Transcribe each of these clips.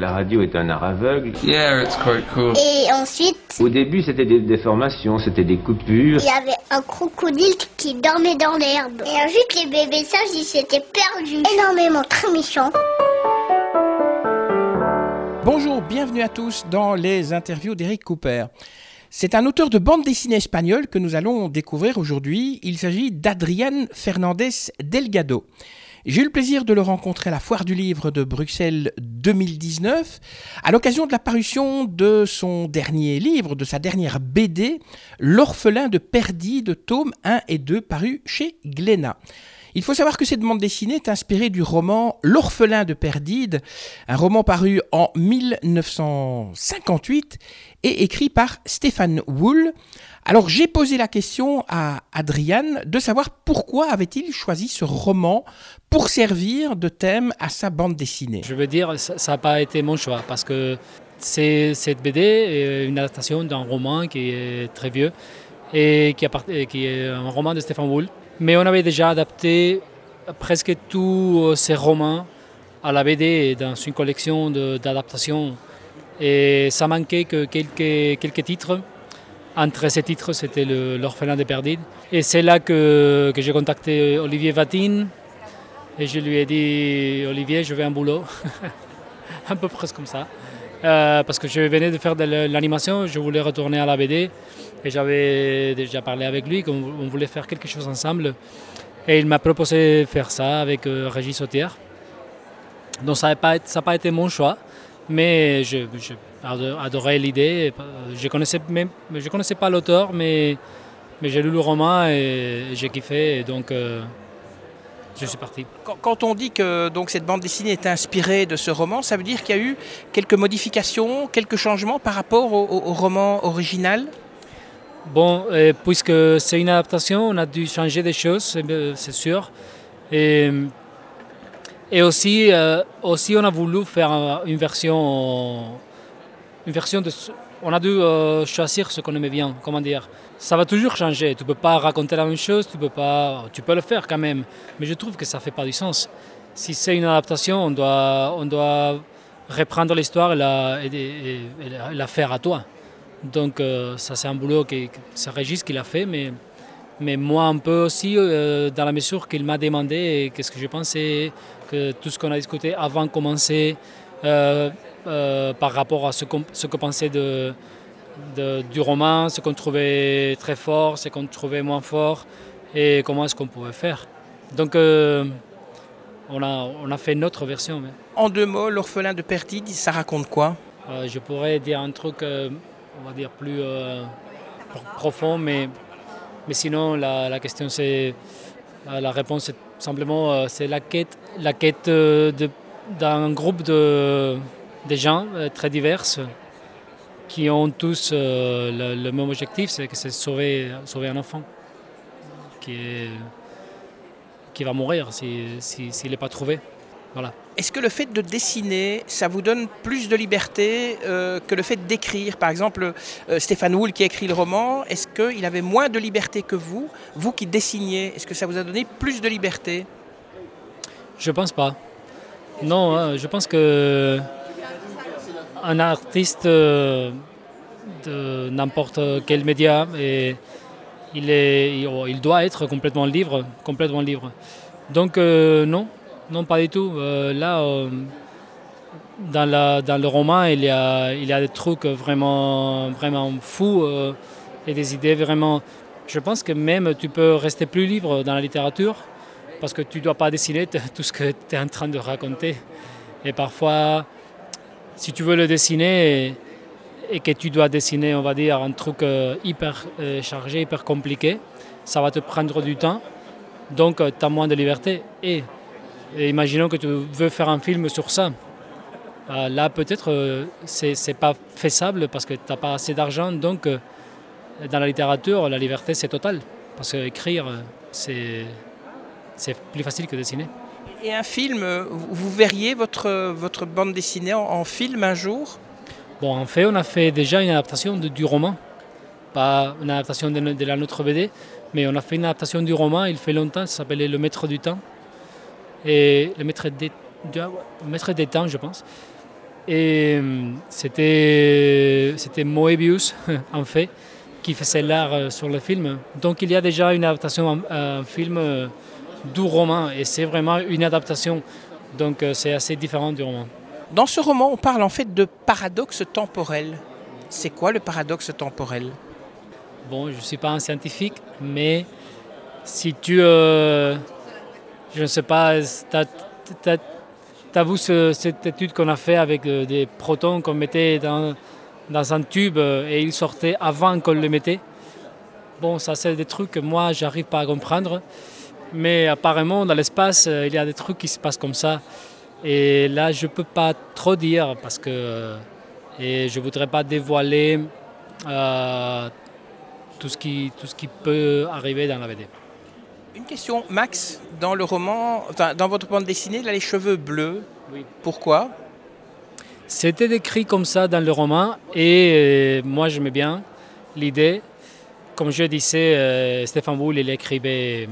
La radio est un art aveugle. Yeah, it's quite cool. Et ensuite, Au début, c'était des déformations, c'était des coupures. il y avait un crocodile qui dormait dans l'herbe. Et ensuite, les bébés sages, ils s'étaient perdus. Énormément, très méchants. Bonjour, bienvenue à tous dans les interviews d'Eric Cooper. C'est un auteur de bande dessinée espagnole que nous allons découvrir aujourd'hui. Il s'agit d'Adrian Fernandez Delgado. J'ai eu le plaisir de le rencontrer à la Foire du Livre de Bruxelles 2019, à l'occasion de la parution de son dernier livre, de sa dernière BD, L'orphelin de Perdide, tome 1 et 2, paru chez Glénat. Il faut savoir que cette bande dessinée est inspirée du roman L'orphelin de Perdide, un roman paru en 1958 et écrit par Stéphane Wool. Alors j'ai posé la question à Adrian de savoir pourquoi avait-il choisi ce roman pour servir de thème à sa bande dessinée. Je veux dire, ça n'a pas été mon choix parce que c'est cette BD est une adaptation d'un roman qui est très vieux et qui est un roman de Stéphane Wool. Mais on avait déjà adapté presque tous ces romans à la BD dans une collection d'adaptations. Et ça manquait que quelques, quelques titres. Entre ces titres, c'était L'orphelin des Perdides. Et c'est là que, que j'ai contacté Olivier Vatine. Et je lui ai dit, Olivier, je veux un boulot. un peu presque comme ça. Euh, parce que je venais de faire de l'animation, je voulais retourner à la BD. Et j'avais déjà parlé avec lui qu'on on voulait faire quelque chose ensemble. Et il m'a proposé de faire ça avec euh, Régis Sautière. Donc ça n'a pas, été- mon choix, mais je, je ado- adorais l'idée. Je ne connaissais, pas l'auteur, mais, j'ai lu le roman et j'ai kiffé. Et donc euh, je suis parti. Quand, on dit que donc cette bande dessinée est inspirée de ce roman, ça veut dire qu'il y a eu quelques modifications, quelques changements par rapport au roman original? Bon, puisque c'est une adaptation, on a dû changer des choses, c'est sûr. Et, aussi, euh, aussi, on a voulu faire une version, une version de. On a dû euh, choisir ce qu'on aimait bien, comment dire. Ça va toujours changer. Tu peux pas raconter la même chose, tu peux pas, tu peux le faire quand même. Mais je trouve que ça fait pas du sens. Si c'est une adaptation, on doit, on doit reprendre l'histoire et la faire à toi. Donc euh, ça c'est un boulot que, c'est Régis qui l'a fait, mais, mais moi un peu aussi euh, dans la mesure qu'il m'a demandé qu'est-ce que je pensais, que tout ce qu'on a discuté avant de commencer euh, par rapport à ce, qu'on- ce que pensait de, de- du roman, ce qu'on trouvait très fort, ce qu'on trouvait moins fort et comment est-ce qu'on pouvait faire. Donc on, a, on a fait notre version. mais- En deux mots, l'orphelin de Perdide, ça raconte quoi? Je pourrais dire un truc, on va dire, plus euh, pro- profond, mais, mais sinon, la, la question, c'est. euh, la réponse, c'est simplement euh, c'est la quête, la quête d'un groupe de, gens très divers qui ont tous le, même objectif c'est que c'est sauver, sauver un enfant qui, est, qui va mourir s'il si, s'il n'est pas trouvé. Voilà. Est-ce que le fait de dessiner, ça vous donne plus de liberté euh, que le fait d'écrire? Par exemple, euh, Stéphane Wool qui a écrit le roman, est-ce qu'il avait moins de liberté que vous Vous qui dessiniez, est-ce que ça vous a donné plus de liberté? Je pense pas. Non, hein, je pense que un artiste euh, de n'importe quel média, et il, est, il, il doit être complètement libre, complètement libre. Donc euh, non, non pas du tout. Euh, là, euh, dans, le roman, il y a, des trucs vraiment, vraiment fous euh, et des idées vraiment. Je pense que même tu peux rester plus libre dans la littérature parce que tu ne dois pas dessiner tout ce que tu es en train de raconter. Et parfois, si tu veux le dessiner et, que tu dois dessiner, on va dire, un truc hyper chargé, hyper compliqué, ça va te prendre du temps. Donc, tu as moins de liberté. Et, et imaginons que tu veux faire un film sur ça. Euh, là, peut-être, euh, c'est c'est pas faisable parce que tu n'as pas assez d'argent. Donc, euh, dans la littérature, la liberté, c'est totale. Parce qu'écrire, c'est c'est plus facile que dessiner. Et un film, euh, vous verriez votre, votre bande dessinée en, en film un jour? Bon, en fait, on a fait déjà une adaptation de- du roman. Pas une adaptation de, de la notre BD, mais on a fait une adaptation du roman, il fait longtemps, ça s'appelait Le Maître du Temps. Et le Maître des, Maître des Temps, je pense. Et euh, c'était, c'était Moebius, en fait, qui faisait l'art euh, sur le film. Donc il y a déjà une adaptation, un, film du roman, et c'est vraiment une adaptation. Donc c'est assez différent du roman. Dans ce roman, on parle en fait de paradoxe temporel. C'est quoi le paradoxe temporel? Bon, je ne suis pas un scientifique, mais si tu... je ne sais pas, tu vu cette étude qu'on a fait avec euh, des protons qu'on mettait dans, un tube euh, et ils sortaient avant qu'on les mettait? Bon, ça c'est des trucs que moi j'arrive pas à comprendre. Mais apparemment dans l'espace, euh, il y a des trucs qui se passent comme ça. Et là, je ne peux pas trop dire parce que et je ne voudrais pas dévoiler tout, ce qui, tout ce qui peut arriver dans la BD. Une question, Max, dans le roman, dans votre bande dessinée, il a les cheveux bleus. Oui. Pourquoi? C'était décrit comme ça dans le roman et euh, moi j'aimais bien l'idée. Comme je disais, euh, Stéphane Boulle, il écrivait,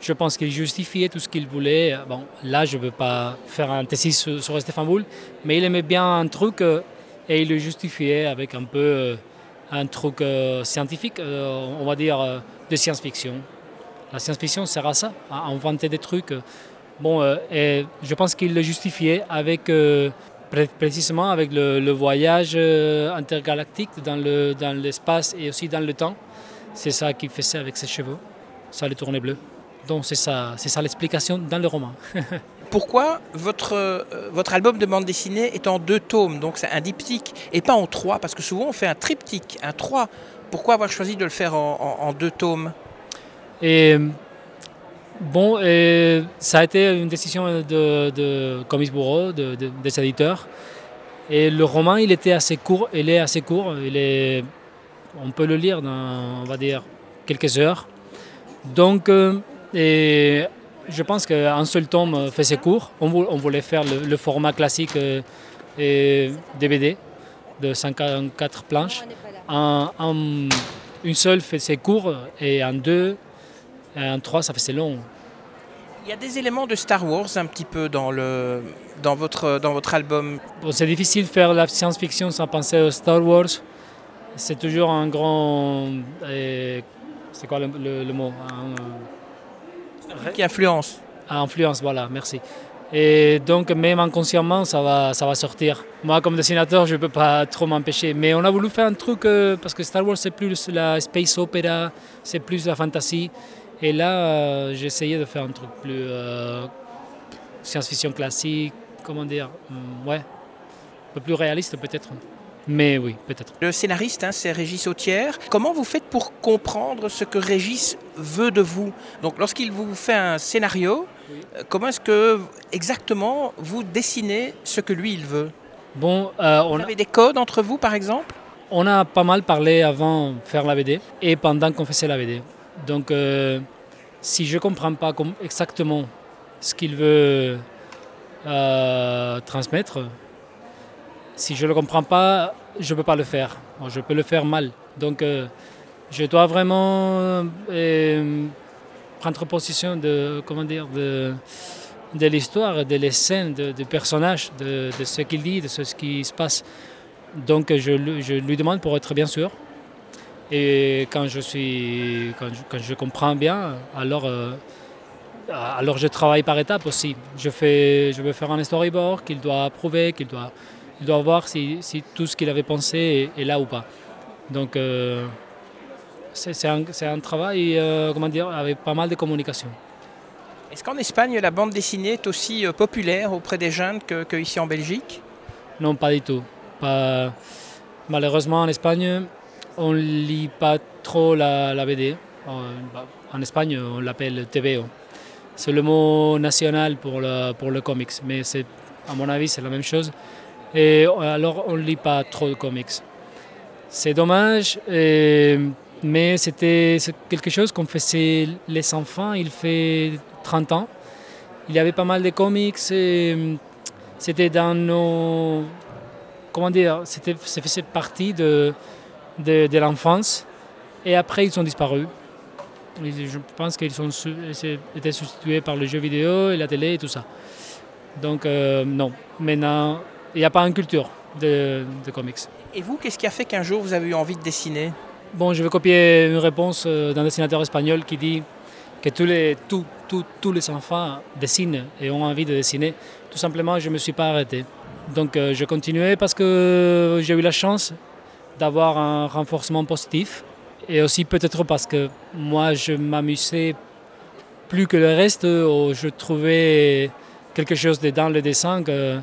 je pense qu'il justifiait tout ce qu'il voulait. Bon, là je ne veux pas faire un thèse sur, Stéphane Boulle, mais il aimait bien un truc euh, et il le justifiait avec un peu un truc scientifique, on va dire de science-fiction. La science-fiction sert à ça, à inventer des trucs. Bon, euh, et je pense qu'il le justifiait avec, euh, précisément avec le, voyage euh, intergalactique dans, le, dans l'espace et aussi dans le temps. C'est ça qu'il faisait avec ses cheveux. Ça les tournait bleu. Donc c'est ça, c'est ça l'explication dans le roman. Pourquoi votre, votre album de bande dessinée est en deux tomes, donc c'est un diptyque, et pas en trois Parce que souvent on fait un triptyque, un trois. Pourquoi avoir choisi de le faire en deux tomes? Et bon, ça a été une décision de, de Comics Bureau, de, des éditeurs. Et le roman, il était assez court, il est assez court, il est, on peut le lire dans, on va dire, quelques heures. Donc, euh, et je pense qu'un seul tome faisait court. On, voulait faire le, format classique euh, et DVD de 54 planches. En, une seule faisait court et en deux, un 3, ça fait c'est long. Il y a des éléments de Star Wars un petit peu dans, le, dans, votre, dans votre album. c'est difficile de faire la science-fiction sans penser à Star Wars. C'est toujours un grand. c'est quoi le, mot Qui influence. Ah, influence, voilà, merci. Et donc, même inconsciemment, ça va, ça va sortir. Moi, comme dessinateur, je ne peux pas trop m'empêcher. Mais on a voulu faire un truc, euh, parce que Star Wars, c'est plus la space opera, c'est plus la fantasy. Et là, euh, j'ai essayé de faire un truc plus euh, science-fiction classique, comment dire, hmm, ouais, un peu plus réaliste peut-être. Mais oui, peut-être. Le scénariste, hein, c'est Régis Autière. Comment vous faites pour comprendre ce que Régis veut de vous? Donc, lorsqu'il vous fait un scénario, euh, comment est-ce que exactement vous dessinez ce que lui il veut? Bon, on vous avez des codes entre vous, par exemple? On a pas mal parlé avant de faire la BD et pendant qu'on faisait la BD. Donc, euh, si je ne comprends pas exactement ce qu'il veut euh, transmettre, si je ne le comprends pas, je ne peux pas le faire. Je peux le faire mal. Donc, euh, je dois vraiment prendre position de, comment de, de l'histoire, de les scènes, de, du personnage, de, ce qu'il dit, de ce qui se passe. Donc, je lui demande pour être bien sûr. Et quand je, suis, quand je, comprends bien, alors, euh, alors je travaille par étapes aussi. Je, fais, je veux faire un storyboard qu'il doit approuver, qu'il doit, il doit voir si, si tout ce qu'il avait pensé est, là ou pas. Donc euh, c'est un, un, travail euh, comment dire, avec pas mal de communication. Est-ce qu'en Espagne, la bande dessinée est aussi populaire auprès des jeunes qu'ici en Belgique? Non, pas du tout. Pas... Malheureusement, en Espagne, on lit pas trop la, BD. En, Espagne, on l'appelle TVO. C'est le mot national pour le, comics, mais à mon avis, c'est la même chose. Et alors, on ne lit pas trop de comics. C'est dommage, mais c'était quelque chose qu'on faisait les enfants, il fait 30 ans. Il y avait pas mal de comics, c'était dans nos. Comment dire C'était, ça partie de, de, l'enfance. Et après, ils ont disparu. Je pense qu'ils ont été substitués par le jeu vidéo et la télé et tout ça. Donc, euh, non. Maintenant, il n'y a pas une culture de, de comics. Et vous, qu'est-ce qui a fait qu'un jour vous avez eu envie de dessiner? Bon, je vais copier une réponse euh, d'un dessinateur espagnol qui dit que tous les, tous, tous, tous les enfants dessinent et ont envie de dessiner. Tout simplement, je ne me suis pas arrêté. Donc, euh, je continuais parce que j'ai eu la chance d'avoir un renforcement positif et aussi peut-être parce que moi, je m'amusais plus que le reste, ou je trouvais quelque chose dans le dessin que,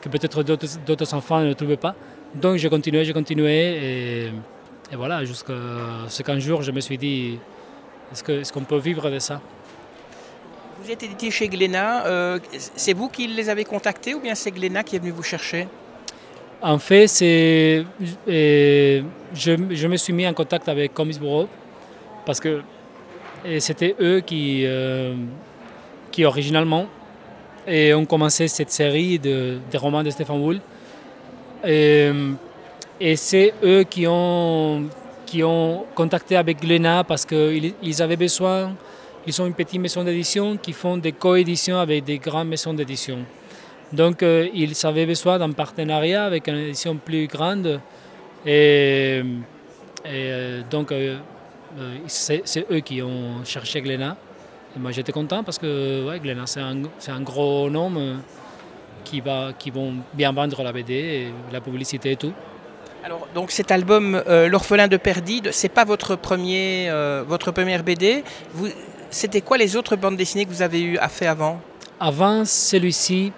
que peut-être d'autres, enfants ne trouvaient pas. Donc, j'ai continué, j'ai continué et, voilà, jusqu'à ce qu'un jour, je me suis dit, est-ce, que, est-ce qu'on peut vivre de ça? Vous êtes édité chez Glénat. euh, c'est vous qui les avez contactés ou bien c'est Glénat qui est venu vous chercher? En fait, et je, me suis mis en contact avec Comics Bureau parce que c'était eux qui, euh, originalement ont commencé cette série de, romans de Stéphane Wool. Et, et c'est eux qui ont, ont contacté avec Glénat parce qu'ils ils avaient besoin, ils sont une petite maison d'édition qui font des coéditions avec des grandes maisons d'édition. Donc euh, ils avaient besoin d'un partenariat avec une édition plus grande. Et, et, euh, donc euh, c'est eux qui ont cherché Glénat. Et moi j'étais content parce que ouais, Glénat c'est un, un gros nom qui, va, qui vont bien vendre la BD, et la publicité et tout. Alors, donc cet album, euh, L'orphelin de Perdide, c'est pas votre, premier, euh, votre première BD. Vous, c'était quoi les autres bandes dessinées que vous avez eu à faire avant? Avant celui-ci,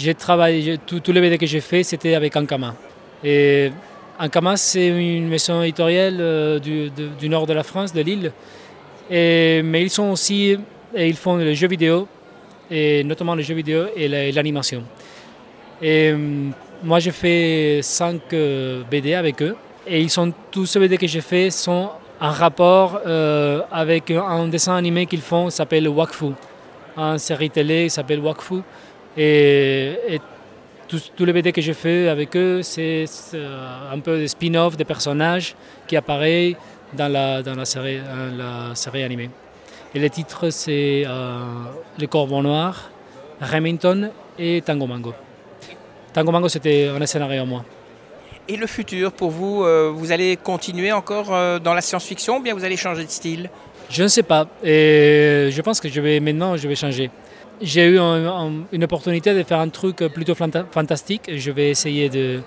j'ai travaillé, tous les BD que j'ai fait, c'était avec Ankama. Et Ankama, c'est une maison éditoriale euh, du, nord de la France, de Lille. Mais ils sont aussi, et ils font les jeux vidéo, et notamment les jeux vidéo et la- et l'animation. Et hum, moi, j'ai fait 5 BD avec eux. Et ils sont, tous ces BD que j'ai fait sont en rapport euh, avec un, dessin animé qu'ils font, s'appelle Wakfu. Une série télé s'appelle Wakfu. Et, et tous, tous les BD que j'ai fait avec eux, c'est euh, un peu des spin-off des personnages qui apparaissent dans la, dans la, série, euh, la série animée. Et les titres, c'est euh, Le Corbeau Noir, Remington et Tango Mango. Tango Mango, c'était un scénario à moi. Et le futur, pour vous, euh, vous allez continuer encore euh, dans la science-fiction ou bien vous allez changer de style? Je ne sais pas. Et je pense que je vais maintenant, je vais changer. J'ai eu un- un- une opportunité de faire un truc plutôt fanta- fantastique. Je vais essayer de,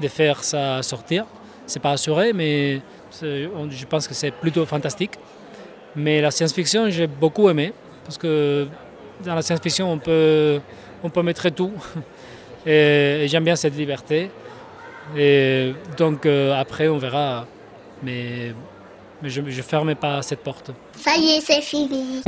de faire ça sortir. C'est pas assuré, mais je pense que c'est plutôt fantastique. Mais la science-fiction, j'ai beaucoup aimé parce que dans la science-fiction, on peut, on peut mettre tout. Et, et j'aime bien cette liberté. Et donc euh, après, on verra. Mais, mais je ne ferme pas cette porte. Ça y est, c'est fini.